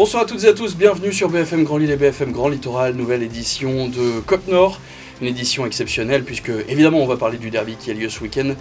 Bonsoir à toutes et à tous, bienvenue sur BFM Grand Lille et BFM Grand Littoral, nouvelle édition de Côte Nord. Une édition exceptionnelle puisque évidemment on va parler du derby qui a lieu ce week-end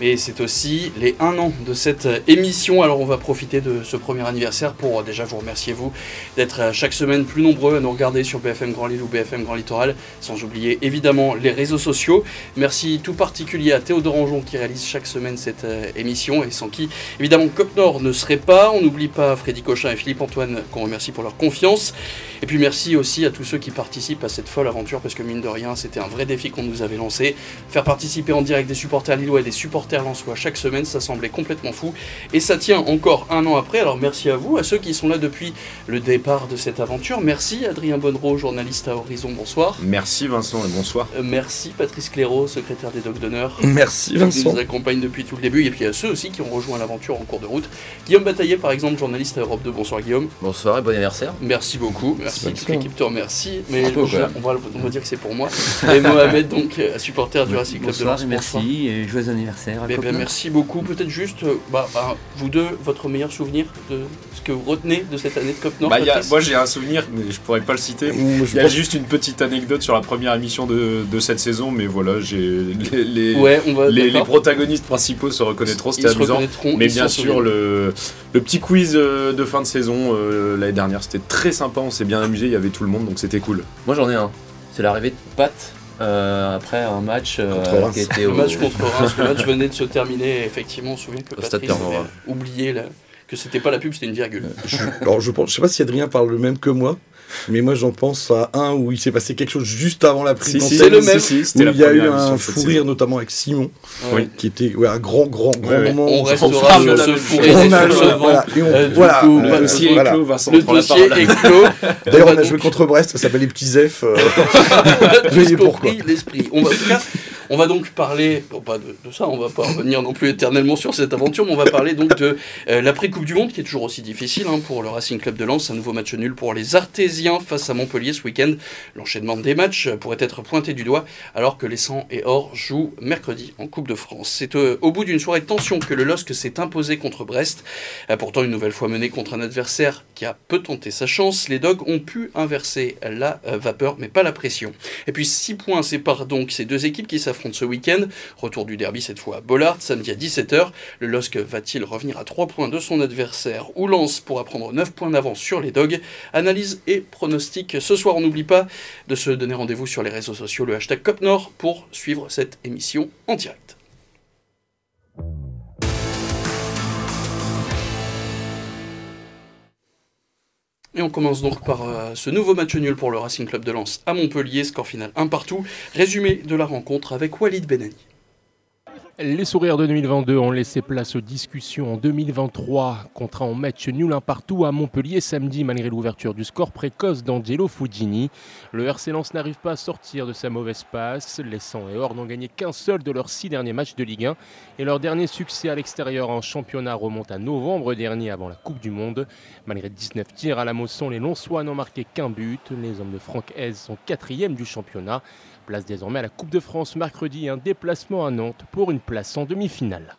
mais c'est aussi les 1 an de cette émission. Alors on va profiter de ce premier anniversaire pour déjà vous remercier vous d'être chaque semaine plus nombreux à nous regarder sur BFM Grand Lille ou BFM Grand Littoral, sans oublier évidemment les réseaux sociaux. Merci tout particulier à Théodore Anjon qui réalise chaque semaine cette euh, émission et sans qui évidemment Cop Nord ne serait pas. On n'oublie pas Freddy Cochin et Philippe Antoine qu'on remercie pour leur confiance. Et puis merci aussi à tous ceux qui participent à cette folle aventure parce que mine de rien c'était un vrai défi qu'on nous avait lancé. Faire participer en direct des supporters lillois et des supporters soit chaque semaine, ça semblait complètement fou. Et ça tient encore un an après, alors merci à vous, à ceux qui sont là depuis le départ de cette aventure. Merci Adrien Bonnereau, journaliste à Horizon, bonsoir. Merci Vincent et bonsoir. Euh, merci Patrice Cléraud, secrétaire des Docs d'honneur. Merci Vincent. Qui nous accompagne depuis tout le début. Et puis à ceux aussi qui ont rejoint l'aventure en cours de route. Guillaume Bataillé, par exemple, journaliste à Europe 2. Bonsoir Guillaume. Bonsoir et bon anniversaire. Merci beaucoup. Merci. Toute l'équipe te remercie. Mais on, va, dire que c'est pour moi. Et Mohamed, donc, supporter du Racing Club de Lens. Merci et joyeux anniversaire. Eh ben, merci beaucoup. Peut-être juste, euh, bah, bah, vous deux, votre meilleur souvenir de ce que vous retenez de cette année de Cop Nord bah, Moi, j'ai un souvenir, mais je pourrais pas le citer. Il y a juste une petite anecdote sur la première émission de, cette saison, mais voilà, j'ai les, les, protagonistes principaux se reconnaîtront, c'était amusant. Mais bien sûr, le, le, petit quiz euh, de fin de saison euh, l'année dernière, c'était très sympa, on s'est bien amusé, il y avait tout le monde, donc c'était cool. Moi, j'en ai un. C'est l'arrivée de Pat euh, après un match euh, qui était au... match contre Reims, le match venait de se terminer. Effectivement, on se souvient que Patrice avait oublié que c'était pas la pub, c'était une virgule. Je, alors je pense, je sais pas si Adrien parle le même que moi, mais moi j'en pense à un où il s'est passé quelque chose juste avant la prise si, C'est le même. Si, où il y a eu un fou rire notamment avec Simon, qui était un grand grand grand moment. On restera sur ce fou rire. Voilà, voilà, le dossier est clos. Vincent le dossier est clos. D'ailleurs on a joué contre Brest, ça s'appelle les petits F. pourquoi. L'esprit. On va on va donc parler, pas de, ça, on va pas revenir non plus éternellement sur cette aventure, mais on va parler donc de euh, l'après-Coupe du Monde, qui est toujours aussi difficile hein, pour le Racing Club de Lens. Un nouveau match nul pour les Artésiens face à Montpellier ce week-end. L'enchaînement des matchs pourrait être pointé du doigt, alors que les 100 et Or jouent mercredi en Coupe de France. C'est euh, au bout d'une soirée de tension que le LOSC s'est imposé contre Brest. Euh, pourtant, une nouvelle fois mené contre un adversaire qui a peu tenté sa chance, les Dogs ont pu inverser la vapeur, mais pas la pression. Et puis 6 points séparent donc ces deux équipes qui s'affrontent ce week-end. Retour du derby cette fois à Bollard, samedi à 17h. Le LOSC va-t-il revenir à 3 points de son adversaire ou lance pour prendre 9 points d'avance sur les Dogs Analyse et pronostic. Ce soir, on n'oublie pas de se donner rendez-vous sur les réseaux sociaux, le hashtag COPNOR, pour suivre cette émission en direct. Et on commence donc par euh, ce nouveau match nul pour le Racing Club de Lens à Montpellier, score final 1 partout. Résumé de la rencontre avec Walid Benani. Les sourires de 2022 ont laissé place aux discussions en 2023. Contrat en match nul un partout à Montpellier samedi malgré l'ouverture du score précoce d'Angelo Fugini. Le RC Lens n'arrive pas à sortir de sa mauvaise passe. Les 100 et Or n'ont gagné qu'un seul de leurs six derniers matchs de Ligue 1 et leur dernier succès à l'extérieur en championnat remonte à novembre dernier avant la Coupe du Monde. Malgré 19 tirs à la Mosson, les Lonsois n'ont marqué qu'un but. Les hommes de Franck Hez sont quatrième du championnat. Place désormais à la Coupe de France mercredi, un déplacement à Nantes pour une place en demi-finale.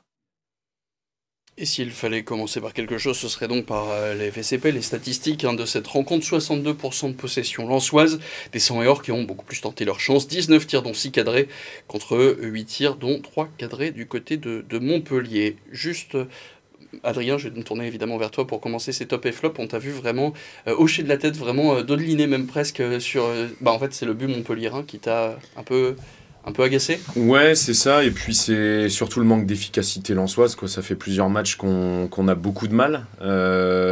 Et s'il fallait commencer par quelque chose, ce serait donc par euh, les FCP, les statistiques hein, de cette rencontre. 62% de possession lançoise, des 100 et or qui ont beaucoup plus tenté leur chance. 19 tirs dont 6 cadrés, contre 8 tirs dont 3 cadrés du côté de, de Montpellier. Juste Adrien, je vais me tourner évidemment vers toi pour commencer ces top et flop. On t'a vu vraiment euh, hocher de la tête, vraiment euh, même presque euh, sur. Bah en fait, c'est le but Montpellierin qui t'a un peu un peu agacé Ouais, c'est ça. Et puis c'est surtout le manque d'efficacité lançoise. Quoi. Ça fait plusieurs matchs qu'on a beaucoup de mal.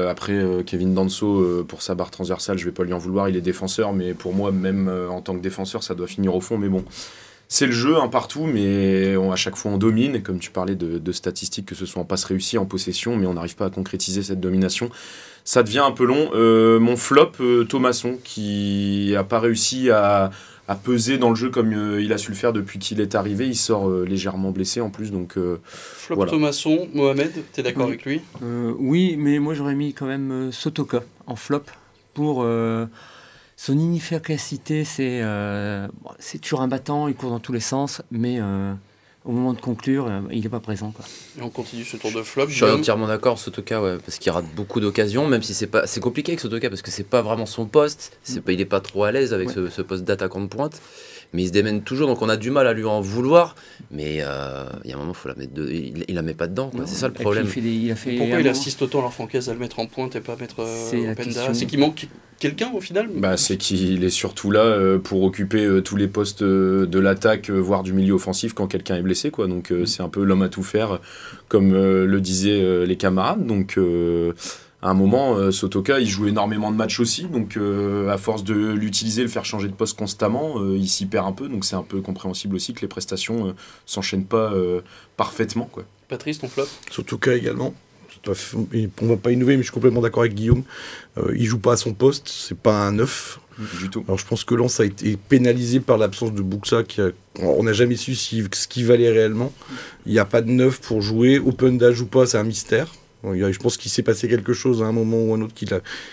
après, Kevin Danso, pour sa barre transversale, je vais pas lui en vouloir. Il est défenseur, mais pour moi, même en tant que défenseur, ça doit finir au fond. Mais bon, c'est le jeu un partout, mais à chaque fois on domine. Comme tu parlais de, statistiques, que ce soit en passe réussie, en possession, mais on n'arrive pas à concrétiser cette domination. Ça devient un peu long. Euh, mon flop, euh, Thomasson, qui n'a pas réussi à, peser dans le jeu comme euh, il a su le faire depuis qu'il est arrivé. Il sort légèrement blessé en plus. Donc, flop Thomasson, Mohamed, tu es d'accord avec lui? Oui, mais moi j'aurais mis quand même Sotoka en flop pour son inefficacité, c'est euh, c'est toujours un battant, il court dans tous les sens, mais euh, au moment de conclure, euh, il n'est pas présent. Quoi. Et on continue ce tour de flop. Je suis entièrement d'accord, Sotoka, ouais, parce qu'il rate beaucoup d'occasions, même si c'est pas, c'est compliqué avec Sotoka parce que c'est pas vraiment son poste, c'est pas, il est pas trop à l'aise avec ce, poste d'attaquant de pointe, mais il se démène toujours, donc on a du mal à lui en vouloir. Mais euh, il y a un moment, faut la mettre il, il, la met pas dedans, c'est ça le problème. Il, a fait Pourquoi il assiste autant alors Francaise à le mettre en pointe et pas mettre euh, C'est qu'il manque quelqu'un au final? Bah, C'est qu'il est surtout là euh, pour occuper euh, tous les postes euh, de l'attaque, voire du milieu offensif quand quelqu'un est blessé. Quoi. Donc mm. c'est un peu l'homme à tout faire, comme le disaient les camarades. Donc à un moment, Sotoka, il joue énormément de matchs aussi. Donc à force de l'utiliser, le faire changer de poste constamment, il s'y perd un peu. Donc c'est un peu compréhensible aussi que les prestations s'enchaînent pas parfaitement. Quoi. Patrice, ton flop? Sotoka également on va pas innover, mais je suis complètement d'accord avec Guillaume. Euh, il joue pas à son poste, c'est pas un neuf. Du tout. Alors je pense que Lens a été pénalisé par l'absence de Buxa. Qui on n'a jamais su ce qu'il valait réellement. Il n'y a pas de neuf pour jouer. Open d'âge ou pas, c'est un mystère. Je pense qu'il s'est passé quelque chose à un moment ou un autre qui,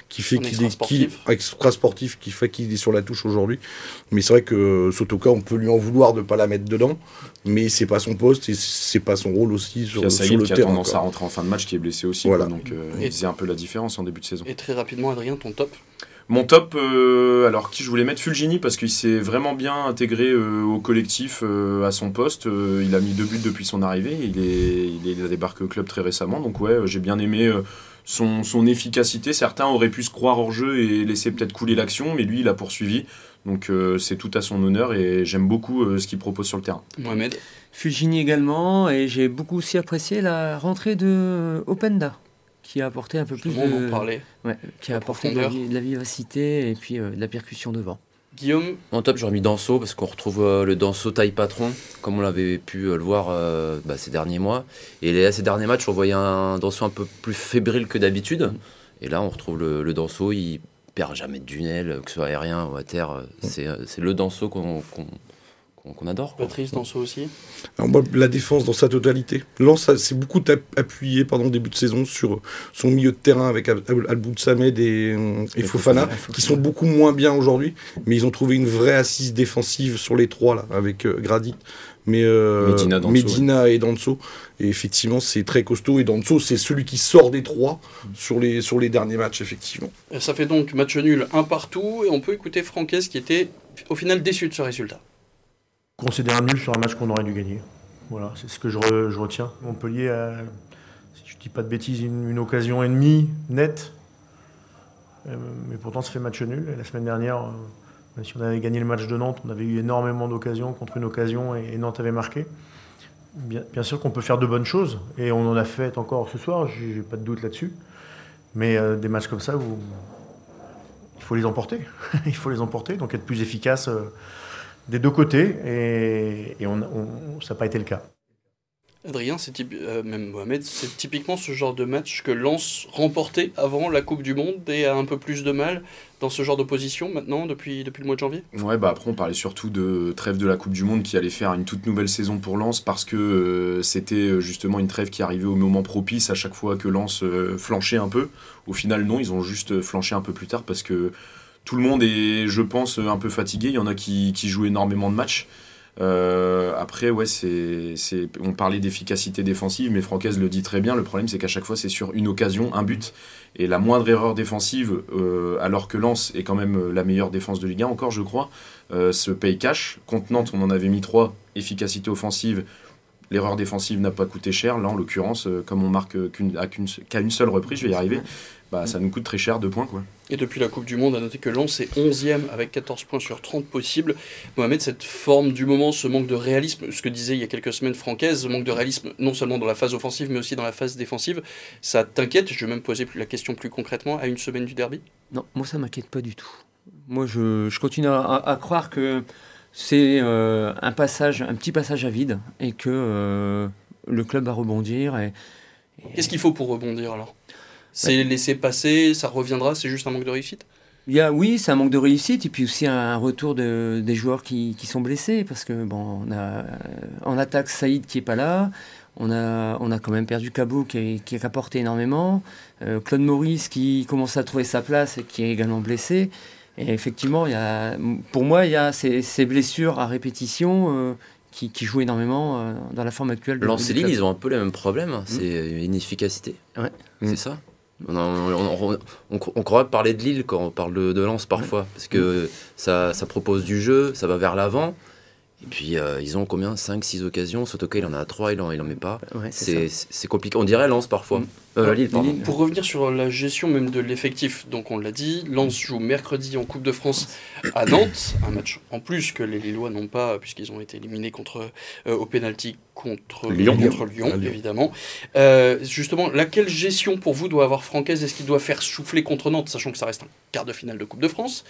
qui fait qu'il est extra sportif, qui fait qu'il est sur la touche aujourd'hui. Mais c'est vrai que Sotoka, on peut lui en vouloir de ne pas la mettre dedans, mais c'est pas son poste et c'est pas son rôle aussi sur, sur le qui a tendance à rentrer en fin de match, qui est blessé aussi. Voilà. donc euh, il faisait un peu la différence en début de saison. Et très rapidement, Adrien, ton top? Mon top, euh, alors qui je voulais mettre Fulgini parce qu'il s'est vraiment bien intégré euh, au collectif euh, à son poste. il a mis deux buts depuis son arrivée. Il, est, il, a débarqué au club très récemment. Donc ouais, j'ai bien aimé son, son, efficacité. Certains auraient pu se croire hors jeu et laisser peut-être couler l'action, mais lui, il a poursuivi. Donc c'est tout à son honneur et j'aime beaucoup ce qu'il propose sur le terrain. Mohamed? Fulgini également et j'ai beaucoup aussi apprécié la rentrée de Openda qui a apporté un peu plus de, ouais, qui a apporté de la, vivacité et puis euh, de la percussion devant. Guillaume En top, j'aurais mis Danso parce qu'on retrouve euh, le Danso taille patron, comme on l'avait pu euh, le voir bah, ces derniers mois. Et là, ces derniers matchs, on voyait un Danso un peu plus fébrile que d'habitude. Et là, on retrouve le, le Danso, il perd jamais de tunnel, que ce soit aérien ou à terre. C'est le Danso qu'on qu'on adore. Patrice Danso aussi? La défense dans sa totalité. Lens s'est beaucoup appuyé pendant le début de saison sur son milieu de terrain avec Al Samed et, et Fofana, qui sont beaucoup moins bien aujourd'hui, mais ils ont trouvé une vraie assise défensive sur les trois, là, avec euh, Gradit. Mais euh, Medina, et Danso. Et effectivement, c'est très costaud. Et Danso, c'est celui qui sort des trois sur les, sur les derniers matchs, effectivement. ça fait donc match nul, un partout. Et on peut écouter Franquès qui était au final déçu de ce résultat concéder un nul sur un match qu'on aurait dû gagner. Voilà, c'est ce que je, retiens. Montpellier a, si je ne dis pas de bêtises, une, occasion et demie nette. Euh, mais pourtant, ça fait match nul. La semaine dernière, euh, même si on avait gagné le match de Nantes, on avait eu énormément d'occasions contre une occasion et, Nantes avait marqué. Bien, sûr qu'on peut faire de bonnes choses. Et on en a fait encore ce soir, j'ai pas de doute là-dessus. Mais euh, des matchs comme ça, il faut les emporter. il faut les emporter, donc être plus efficace des deux côtés, et, on, ça n'a pas été le cas. Adrien, c'est euh, même Mohamed, c'est typiquement ce genre de match que Lens remportait avant la Coupe du Monde et a un peu plus de mal dans ce genre d'opposition maintenant depuis, depuis le mois de janvier? Ouais, bah après on parlait surtout de trêve de la Coupe du Monde qui allait faire une toute nouvelle saison pour Lens parce que euh, c'était euh, justement une trêve qui arrivait au moment propice à chaque fois que Lens flanchait un peu. Au final, non, ils ont juste flanché un peu plus tard parce que tout le monde est, je pense, un peu fatigué. Il y en a qui, jouent énormément de matchs. Euh, après, on parlait d'efficacité défensive, mais Francaise le dit très bien. Le problème, c'est qu'à chaque fois, c'est sur une occasion, un but. Et la moindre erreur défensive, euh, alors que Lens est quand même la meilleure défense de Ligue 1, encore, je crois, euh, se paye cash. Contre Nantes, on en avait mis trois. Efficacité offensive, l'erreur défensive n'a pas coûté cher. Là, en l'occurrence, comme on marque qu'à une seule reprise, je vais y arriver bah, ça nous coûte très cher, deux points. Quoi. Et depuis la Coupe du Monde, à noter que Lens est 11e avec 14 points sur 30 possibles. Mohamed, cette forme du moment, ce manque de réalisme, ce que disait il y a quelques semaines Francaise, ce manque de réalisme non seulement dans la phase offensive mais aussi dans la phase défensive, ça t'inquiète? Je vais même poser la question plus concrètement à une semaine du derby Non, moi ça m'inquiète pas du tout. Moi je, je continue à, croire que c'est euh, un passage, un petit passage à vide et que euh, le club va rebondir. Et, Qu'est-ce qu'il faut pour rebondir alors? C'est laisser passer, ça reviendra, c'est juste un manque de réussite? Il y a, oui, c'est un manque de réussite et puis aussi un retour de, des joueurs qui, qui, sont blessés parce que bon, on a en attaque Saïd qui est pas là, on a, on a quand même perdu Cabou qui, qui a apporté énormément, euh, Claude Maurice qui commence à trouver sa place et qui est également blessé. Et effectivement, il y a, pour moi, il y a ces, ces blessures à répétition euh, qui, qui joue énormément dans la forme actuelle. Lille, ils ont un peu le même problème, mmh. c'est une inefficacité. Ouais. C'est ça? On, croit parler de Lille quand on parle de, de Lens parfois, parce que ça, propose du jeu, ça va vers l'avant. Et puis, euh, ils ont combien? 5, 6 occasions. Sotoka, il en a 3, il en, il en met pas. c'est compliqué. On dirait Lens parfois. Mm. Euh, Pour revenir sur la gestion même de l'effectif, donc on l'a dit, Lens joue mercredi en Coupe de France à Nantes, un match en plus que les Lillois n'ont pas, puisqu'ils ont été éliminés contre, euh, au pénalty contre Lyon, contre Lyon, évidemment. justement, laquelle gestion pour vous doit avoir Francaise Est-ce qu'il doit faire souffler contre Nantes, sachant que ça reste un quart de finale de Coupe de France?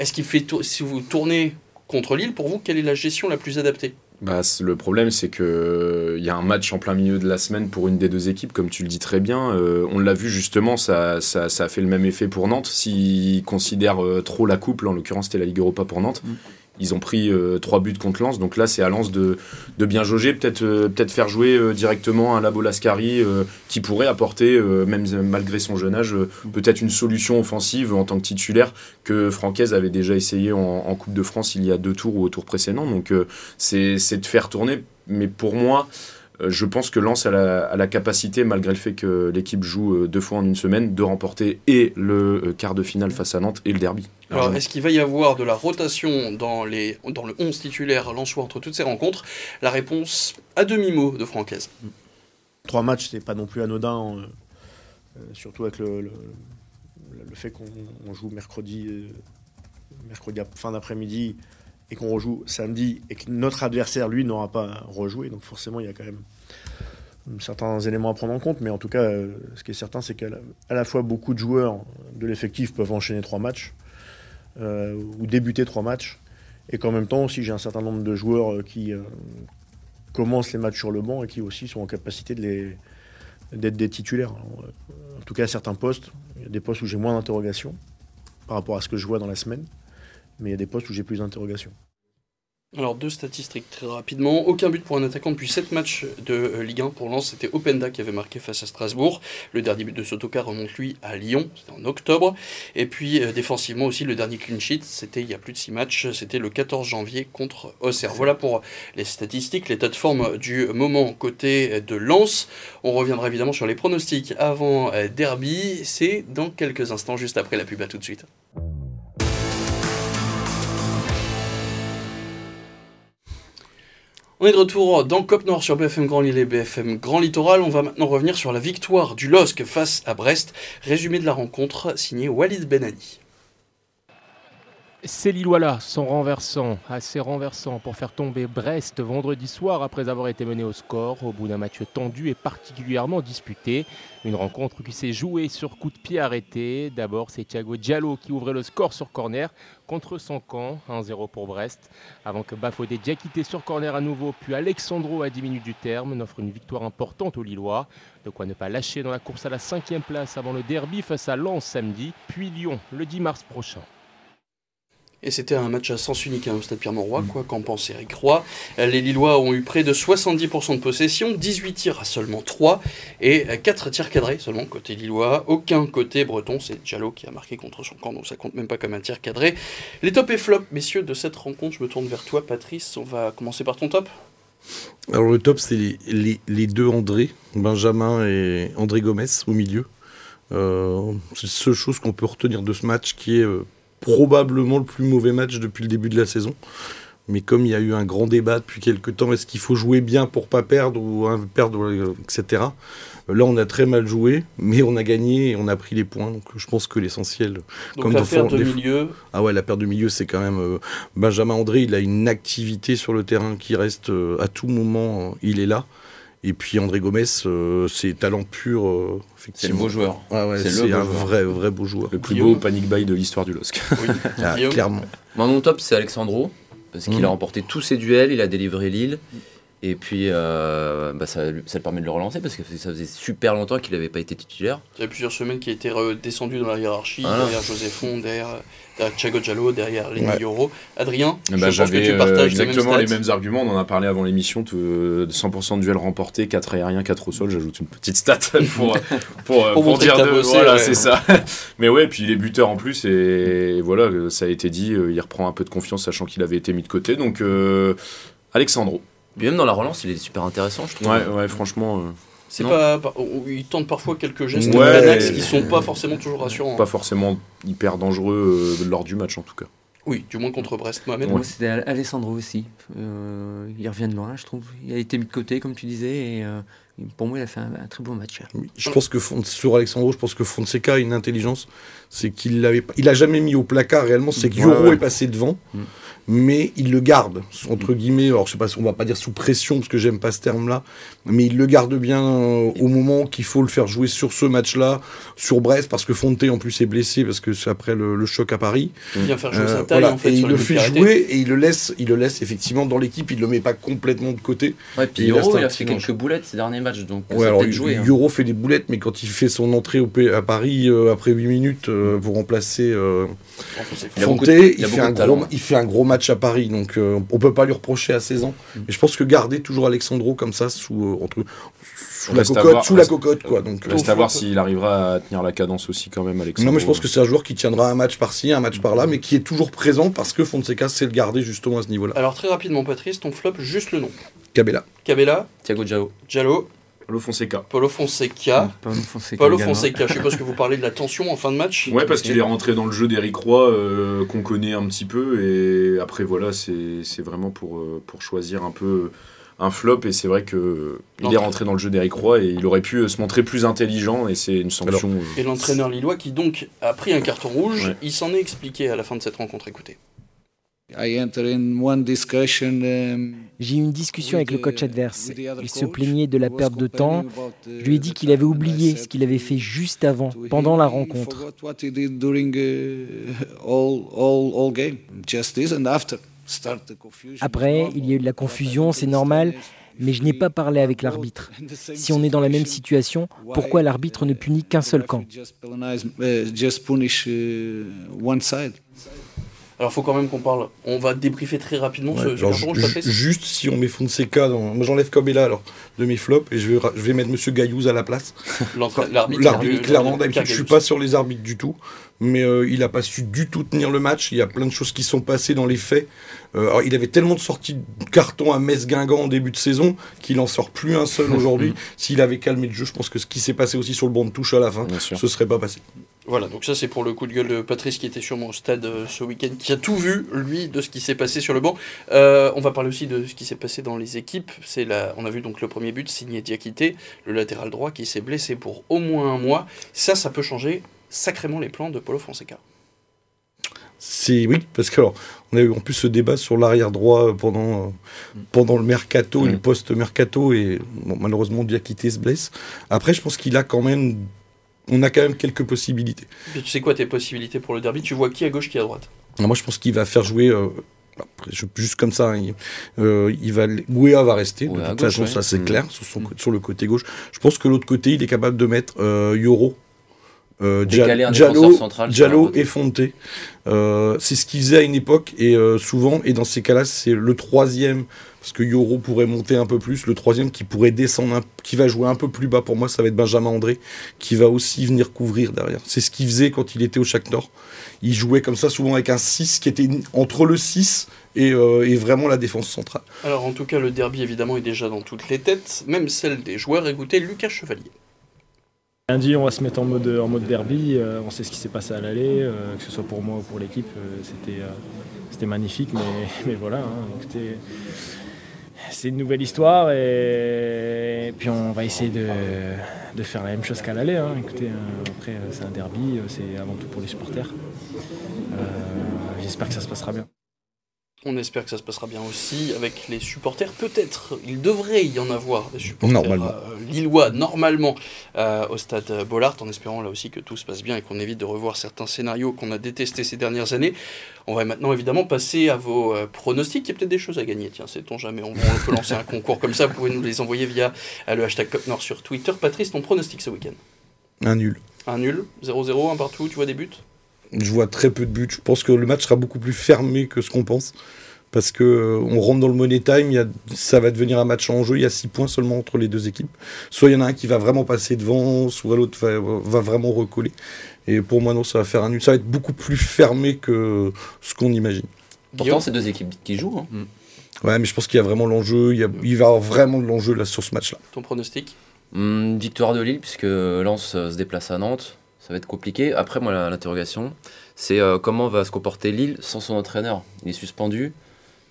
Est-ce qu'il fait, si vous tournez contre Lille, pour vous, quelle est la gestion la plus adaptée? Bah, le problème, c'est qu'il euh, y a un match en plein milieu de la semaine pour une des deux équipes, comme tu le dis très bien. Euh, on l'a vu justement, ça, ça, ça, a fait le même effet pour Nantes. S'ils considèrent euh, trop la coupe, en l'occurrence c'était la Ligue Europa pour Nantes, mm. Ils ont pris euh, trois buts contre Lens, donc là c'est à Lens de, de bien jauger, peut-être euh, faire jouer euh, directement un Labo Lascari qui pourrait apporter, même malgré son jeune âge, peut-être une solution offensive en tant que titulaire que Francaise avait déjà essayé en, Coupe de France il y a deux tours ou au tour précédent. Donc c'est de faire tourner, mais pour moi, je pense que Lens a la, capacité, malgré le fait que l'équipe joue deux fois en une semaine, de remporter et le quart de finale face à Nantes et le derby. Alors, est-ce qu'il va y avoir de la rotation dans, les, dans le 11 titulaire Lensois entre toutes ces rencontres? La réponse à demi-mot de Francaise. Trois matchs, c'est pas non plus anodin, euh, euh, surtout avec le, le, fait qu'on joue mercredi, euh, mercredi à fin d'après-midi et qu'on rejoue samedi et que notre adversaire, lui, n'aura pas rejoué. Donc forcément, il y a quand même certains éléments à prendre en compte. Mais en tout cas, ce qui est certain, c'est qu'à la fois beaucoup de joueurs de l'effectif peuvent enchaîner trois matchs. Euh, ou débuter trois matchs. Et qu'en même temps aussi, j'ai un certain nombre de joueurs euh, qui euh, commencent les matchs sur le banc et qui aussi sont en capacité de d'être des titulaires. en tout cas, à certains postes, il y a des postes où j'ai moins d'interrogations par rapport à ce que je vois dans la semaine, mais il y a des postes où j'ai plus d'interrogations. Alors deux statistiques très rapidement. Aucun but pour un attaquant depuis 7 matchs de euh, Ligue 1 pour Lens. C'était Openda qui avait marqué face à Strasbourg. Le dernier but de Sotoka remonte lui à Lyon. C'était en octobre. Et puis euh, défensivement aussi le dernier clean sheet. C'était il y a plus de 6 matchs. C'était le 14 janvier contre Auxerre. Voilà pour les statistiques, l'état de forme du moment côté de Lens. On reviendra évidemment sur les pronostics avant euh, Derby. C'est dans quelques instants juste après la pub. À tout de suite. On est de retour dans Cop Nord sur BFM Grand Lille et BFM Grand Littoral. On va maintenant revenir sur la victoire du LOSC face à Brest. Résumé de la rencontre signé Walid Benani. Ces Lillois-là sont renversants, assez renversants pour faire tomber Brest vendredi soir après avoir été mené au score au bout d'un match tendu et particulièrement disputé. Une rencontre qui s'est jouée sur coup de pied arrêté. D'abord, c'est Thiago Diallo qui ouvrait le score sur corner contre son camp, 1-0 pour Brest, avant que Bafodé Diakité sur corner à nouveau, puis Alexandro à 10 minutes du terme n'offre une victoire importante aux Lillois. De quoi ne pas lâcher dans la course à la cinquième place avant le derby face à Lens samedi, puis Lyon le 10 mars prochain. Et c'était un match à sens unique hein, au stade Pierre-Mauroy, mm. quoi qu'en pense Eric Roy? Les Lillois ont eu près de 70% de possession, 18 tirs à seulement 3 et 4 tirs cadrés seulement côté Lillois. Aucun côté breton, c'est Diallo qui a marqué contre son camp, donc ça compte même pas comme un tir cadré. Les top et flop, messieurs, de cette rencontre, je me tourne vers toi, Patrice. On va commencer par ton top. Alors le top, c'est les, deux André, Benjamin et André Gomez au milieu. Euh, c'est la seule chose qu'on peut retenir de ce match qui est euh, probablement le plus mauvais match depuis le début de la saison. Mais comme il y a eu un grand débat depuis quelques temps, est-ce qu'il faut jouer bien pour pas perdre ou perdre, etc. Là, on a très mal joué, mais on a gagné et on a pris les points. Donc, je pense que l'essentiel. Donc, la perte de milieu. Ah ouais, la perte de milieu, c'est quand même. Euh, Benjamin André, il a une activité sur le terrain qui reste euh, à tout moment, euh, il est là. Et puis André Gomez, euh, c'est talent pur. Euh, c'est le beau joueur. c'est un vrai, vrai beau joueur. Le plus beau panic buy de l'histoire du LOSC. Oui. Ah, clairement. mon top, c'est Alexandro, parce qu'il a mmh. remporté tous ses duels, il a délivré Lille. Et puis, euh, bah, ça, ça, le permet de le relancer parce que ça faisait super longtemps qu'il n'avait pas été titulaire. Il y a plusieurs semaines qu'il était descendu dans la hiérarchie, derrière José Fond, derrière, derrière Thiago Giallo, derrière Lenny ouais. Adrien, ben, je pense que tu partages exactement les mêmes, arguments. On en a parlé avant l'émission de 100% de duels remportés, 4 aériens, 4 au sol. J'ajoute une petite stat pour, pour, pour, dire de. Voilà, c'est ça. Mais ouais, puis il est buteur en plus. Et voilà, ça a été dit, euh, il reprend un peu de confiance, sachant qu'il avait été mis de côté. Donc, euh, Alexandro. Même dans la relance, il est super intéressant, je trouve. Ouais, ouais, franchement. C'est pas, ils tentent parfois quelques gestes ouais, qui sont pas forcément toujours rassurants. Pas forcément hyper dangereux lors du match en tout cas. Oui, du moins contre Brest, Mohamed. Moi, c'était Alessandro aussi. Euh, il revient de loin, je trouve. Il a été mis de côté, comme tu disais, et euh, pour moi, il a fait un, très bon match. Je pense que sur Alessandro, je pense que Fonseca a une intelligence, c'est qu'il l'avait, il a jamais mis au placard réellement, c'est que Yoro est passé devant. Mm mais il le garde, entre guillemets, alors je sais pas si on va pas dire sous pression, parce que j'aime pas ce terme-là, mais il le garde bien euh, au moment qu'il faut le faire jouer sur ce match-là, sur Brest, parce que Fonte en plus est blessé, parce que c'est après le, choc à Paris. Il vient faire jouer sa euh, taille, en fait, Et il le fait jouer, et il le laisse, il le laisse effectivement dans l'équipe, il le met pas complètement de côté. Ouais, puis Euro, il, a fait quelques boulettes ces derniers matchs, donc ouais, alors, jouer. Hein. Euro fait des boulettes, mais quand il fait son entrée au, à Paris, euh, après 8 minutes, pour remplacer Fonte, il, fait un gros, il fait un gros match à Paris, donc on euh, on peut pas lui reprocher à 16 ans. Mm. Mais je pense que garder toujours Alexandro comme ça sous, euh, entre, sous, la cocotte, sous la cocotte, quoi. Donc, reste à voir s'il arrivera à tenir la cadence aussi quand même, Alexandro. Non, mais je pense que c'est un joueur qui tiendra un match par-ci, un match par-là, mais qui est toujours présent parce que Fonseca sait le garder justement à ce niveau-là. Alors très rapidement, Patrice, ton flop, juste le nom. Cabella. Cabella. Thiago Giallo. Giallo. Paulo Fonseca. Paulo Fonseca. Paulo Fonseca. Paulo Fonseca. Je suppose que vous parlez de la tension en fin de match. Ouais, parce qu'il est rentré dans le jeu d'Eric Roy, euh, qu'on connaît un petit peu. Et après, voilà, c'est vraiment pour, euh, pour choisir un peu un flop. Et c'est vrai que il est rentré dans le jeu d'Eric Roy et il aurait pu euh, se montrer plus intelligent. Et c'est une sanction. et l'entraîneur lillois qui donc a pris un carton rouge, il s'en est expliqué à la fin de cette rencontre. Écoutez. Um, J'ai eu une discussion avec le coach adverse. Il se plaignait de la perte de temps. Je lui ai dit qu'il avait oublié ce qu'il avait fait juste avant, pendant la rencontre. Après, il y a eu de la confusion, c'est normal, mais je n'ai pas parlé avec l'arbitre. Si on est dans la même situation, pourquoi l'arbitre ne punit qu'un seul camp? Alors, il faut quand même qu'on parle. On va débriefer très rapidement ce, ce Juste si on met Fonseca, dans... moi j'enlève Kabela alors de mes flops et je vais, je vais mettre Monsieur Gaillouz à la place. L'arbitre, clairement, d'habitude je suis pas sur les arbitres du tout, mais euh, il a pas su du tout tenir le match. Il y a plein de choses qui sont passées dans les faits. Euh, alors, il avait tellement de sorties de carton à Metz-Guingamp en début de saison qu'il en sort plus un seul aujourd'hui. S'il avait calmé le jeu, je pense que ce qui s'est passé aussi sur le banc de touche à la fin, ce serait pas passé. Voilà, donc ça c'est pour le coup de gueule de Patrice qui était sûrement au stade euh, ce week-end, qui a tout vu, lui, de ce qui s'est passé sur le banc. Euh, on va parler aussi de ce qui s'est passé dans les équipes. C'est la... On a vu donc le premier but signé Diakité, le latéral droit qui s'est blessé pour au moins un mois. Ça, ça peut changer sacrément les plans de Paulo Fonseca. C'est oui, parce que on a eu en plus ce débat sur l'arrière droit pendant, pendant le mercato et le post-mercato, et malheureusement Diakité se blesse. Après, je pense qu'il a quand même on a quand même quelques possibilités. tu sais quoi tes possibilités pour le derby? Tu vois qui à gauche, qui à droite? Moi, je pense qu'il va faire jouer. Euh, juste comme ça, il, euh, il va, va rester. de toute façon, ça c'est mm. clair sur, mm. sur, le côté gauche. Je pense que l'autre côté, il est capable de mettre euh, Yoro euh, Diallo, et Fonte. Euh, c'est ce qu'il faisait à une époque et euh, souvent, et dans ces cas-là, c'est le troisième, parce que Yoro pourrait monter un peu plus, le troisième qui pourrait descendre, qui va jouer un peu plus bas pour moi, ça va être Benjamin André, qui va aussi venir couvrir derrière. C'est ce qu'il faisait quand il était au Chac Nord. Il jouait comme ça souvent avec un 6 qui était entre le 6 et, et, vraiment la défense centrale. Alors en tout cas, le derby évidemment est déjà dans toutes les têtes, même celle des joueurs. Écoutez Lucas Chevalier. Lundi, on va se mettre en mode, en mode derby. Euh, on sait ce qui s'est passé à l'aller, euh, que ce soit pour moi ou pour l'équipe. Euh, c'était, c'était magnifique, mais, mais voilà. Hein, c'est une nouvelle histoire et, puis on va essayer de, de faire la même chose qu'à l'aller. Hein. Écoutez, après, c'est un derby, c'est avant tout pour les supporters. j'espère que ça se passera bien. On espère que ça se passera bien aussi avec les supporters. Peut-être, il devrait y en avoir des supporters normalement. Euh, lillois normalement euh, au stade Bollard, en espérant là aussi que tout se passe bien et qu'on évite de revoir certains scénarios qu'on a détestés ces dernières années. On va maintenant évidemment passer à vos euh, pronostics. Il y a peut-être des choses à gagner. Tiens, sait-on jamais. On, peut lancer un concours comme ça. Vous pouvez nous les envoyer via le hashtag CopNord sur Twitter. Patrice, ton pronostic ce week-end? Un nul. Un nul 0-0, un partout. Tu vois des buts? Je vois très peu de buts. Je pense que le match sera beaucoup plus fermé que ce qu'on pense. Parce que euh, on rentre dans le money time, ça va devenir un match en jeu. Il y a 6 points seulement entre les deux équipes. Soit il y en a un qui va vraiment passer devant, soit l'autre va, vraiment recoller. Et pour moi, non, ça va faire un nul. Ça va être beaucoup plus fermé que ce qu'on imagine. Pourtant, c'est deux équipes qui jouent. Hein. Mm. Ouais, mais je pense qu'il y a vraiment l'enjeu. Il, il, va y avoir vraiment de l'enjeu là sur ce match-là. Ton pronostic? Hmm, Victoire de Lille, puisque Lens se déplace à Nantes. Ça va être compliqué. Après, moi, l'interrogation, c'est comment va se comporter Lille sans son entraîneur? Il est suspendu.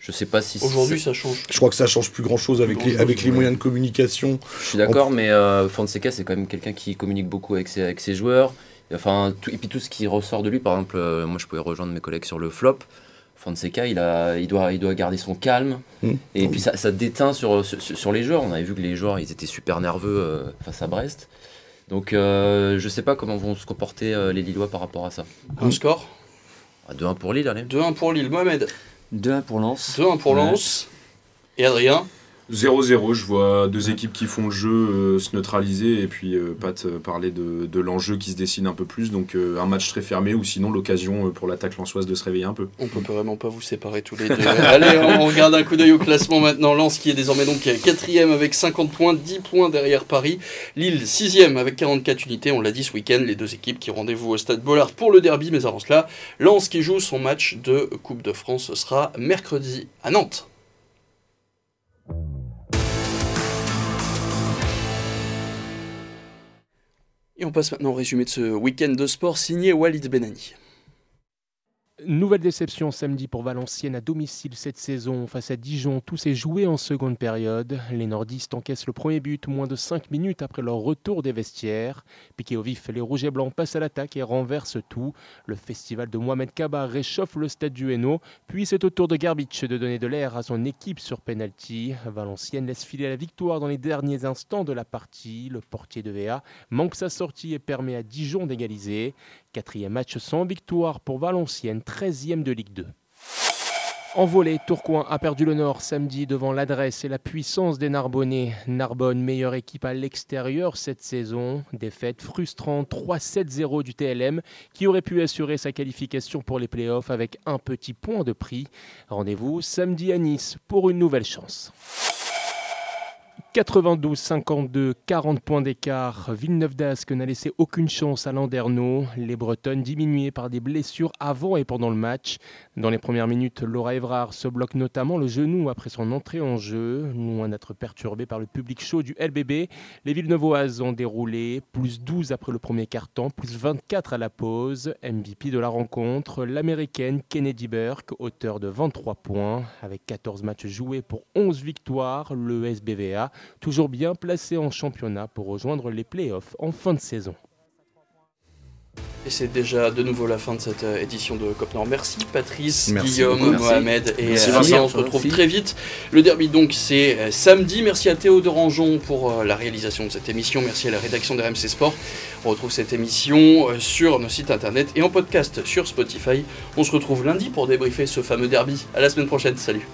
Je sais pas si. Aujourd'hui, ça change. Je crois que ça change plus grand chose avec, les, avec les moyens de communication. Je suis d'accord, mais euh, Fonseca, c'est quand même quelqu'un qui communique beaucoup avec ses, avec ses joueurs. Enfin, et puis tout ce qui ressort de lui, par exemple, euh, moi je pouvais rejoindre mes collègues sur le flop. Fonseca, il, a, il, doit, il doit garder son calme. Mmh. Et puis ça, ça déteint sur, sur, les joueurs. On avait vu que les joueurs, ils étaient super nerveux euh, face à Brest. Donc euh, je sais pas comment vont se comporter les Lillois par rapport à ça. Un score 2-1 ah, pour Lille, allez. 2-1 pour Lille. Mohamed 2-1 pour Lens. 2-1 pour Lens. Et Adrien 0-0, je vois deux équipes qui font le jeu euh, se neutraliser et puis euh, Pat euh, parler de, de l'enjeu qui se dessine un peu plus. Donc un match très fermé ou sinon l'occasion pour l'attaque lançoise de se réveiller un peu. On peut vraiment pas vous séparer tous les deux. Allez, on regarde un coup d'œil au classement maintenant. Lens qui est désormais donc quatrième avec 50 points, 10 points derrière Paris. Lille sixième avec 44 unités. On l'a dit ce week-end, les deux équipes qui rendez-vous au stade Bollard pour le derby. Mais avant cela, Lens qui joue son match de Coupe de France ce sera mercredi à Nantes. Et on passe maintenant au résumé de ce week-end de sport signé Walid Benani. Nouvelle déception samedi pour Valenciennes à domicile cette saison face à Dijon. Tout s'est joué en seconde période. Les nordistes encaissent le premier but moins de 5 minutes après leur retour des vestiaires. Piqué au vif, les rouges et blancs passent à l'attaque et renversent tout. Le festival de Mohamed Kaba réchauffe le stade du Hainaut. Puis c'est au tour de Garbitch de donner de l'air à son équipe sur penalty. Valenciennes laisse filer la victoire dans les derniers instants de la partie. Le portier de VA manque sa sortie et permet à Dijon d'égaliser. Quatrième match sans victoire pour Valenciennes, 13e de Ligue 2. En volée, Tourcoing a perdu le Nord samedi devant l'adresse et la puissance des Narbonnais. Narbonne, meilleure équipe à l'extérieur cette saison. Défaite frustrante 3-7-0 du TLM qui aurait pu assurer sa qualification pour les playoffs avec un petit point de prix. Rendez-vous samedi à Nice pour une nouvelle chance. 92-52, 40 points d'écart. Villeneuve d'Ascq n'a laissé aucune chance à Landerneau. Les Bretonnes diminuées par des blessures avant et pendant le match. Dans les premières minutes, Laura Evrard se bloque notamment le genou après son entrée en jeu. Loin d'être perturbé par le public chaud du LBB, les Villeneuvoises ont déroulé plus 12 après le premier quart-temps, plus 24 à la pause. MVP de la rencontre, l'américaine Kennedy Burke, auteur de 23 points. Avec 14 matchs joués pour 11 victoires, le SBVA toujours bien placé en championnat pour rejoindre les playoffs en fin de saison. Et c'est déjà de nouveau la fin de cette euh, édition de Cop Nord. Merci Patrice, Guillaume, Mohamed et Merci, On se retrouve très vite. Le derby donc c'est euh, samedi. Merci à Théo de Rangeon pour euh, la réalisation de cette émission. Merci à la rédaction d'RMC Sport. On retrouve cette émission sur nos sites internet et en podcast sur Spotify. On se retrouve lundi pour débriefer ce fameux derby. À la semaine prochaine. Salut.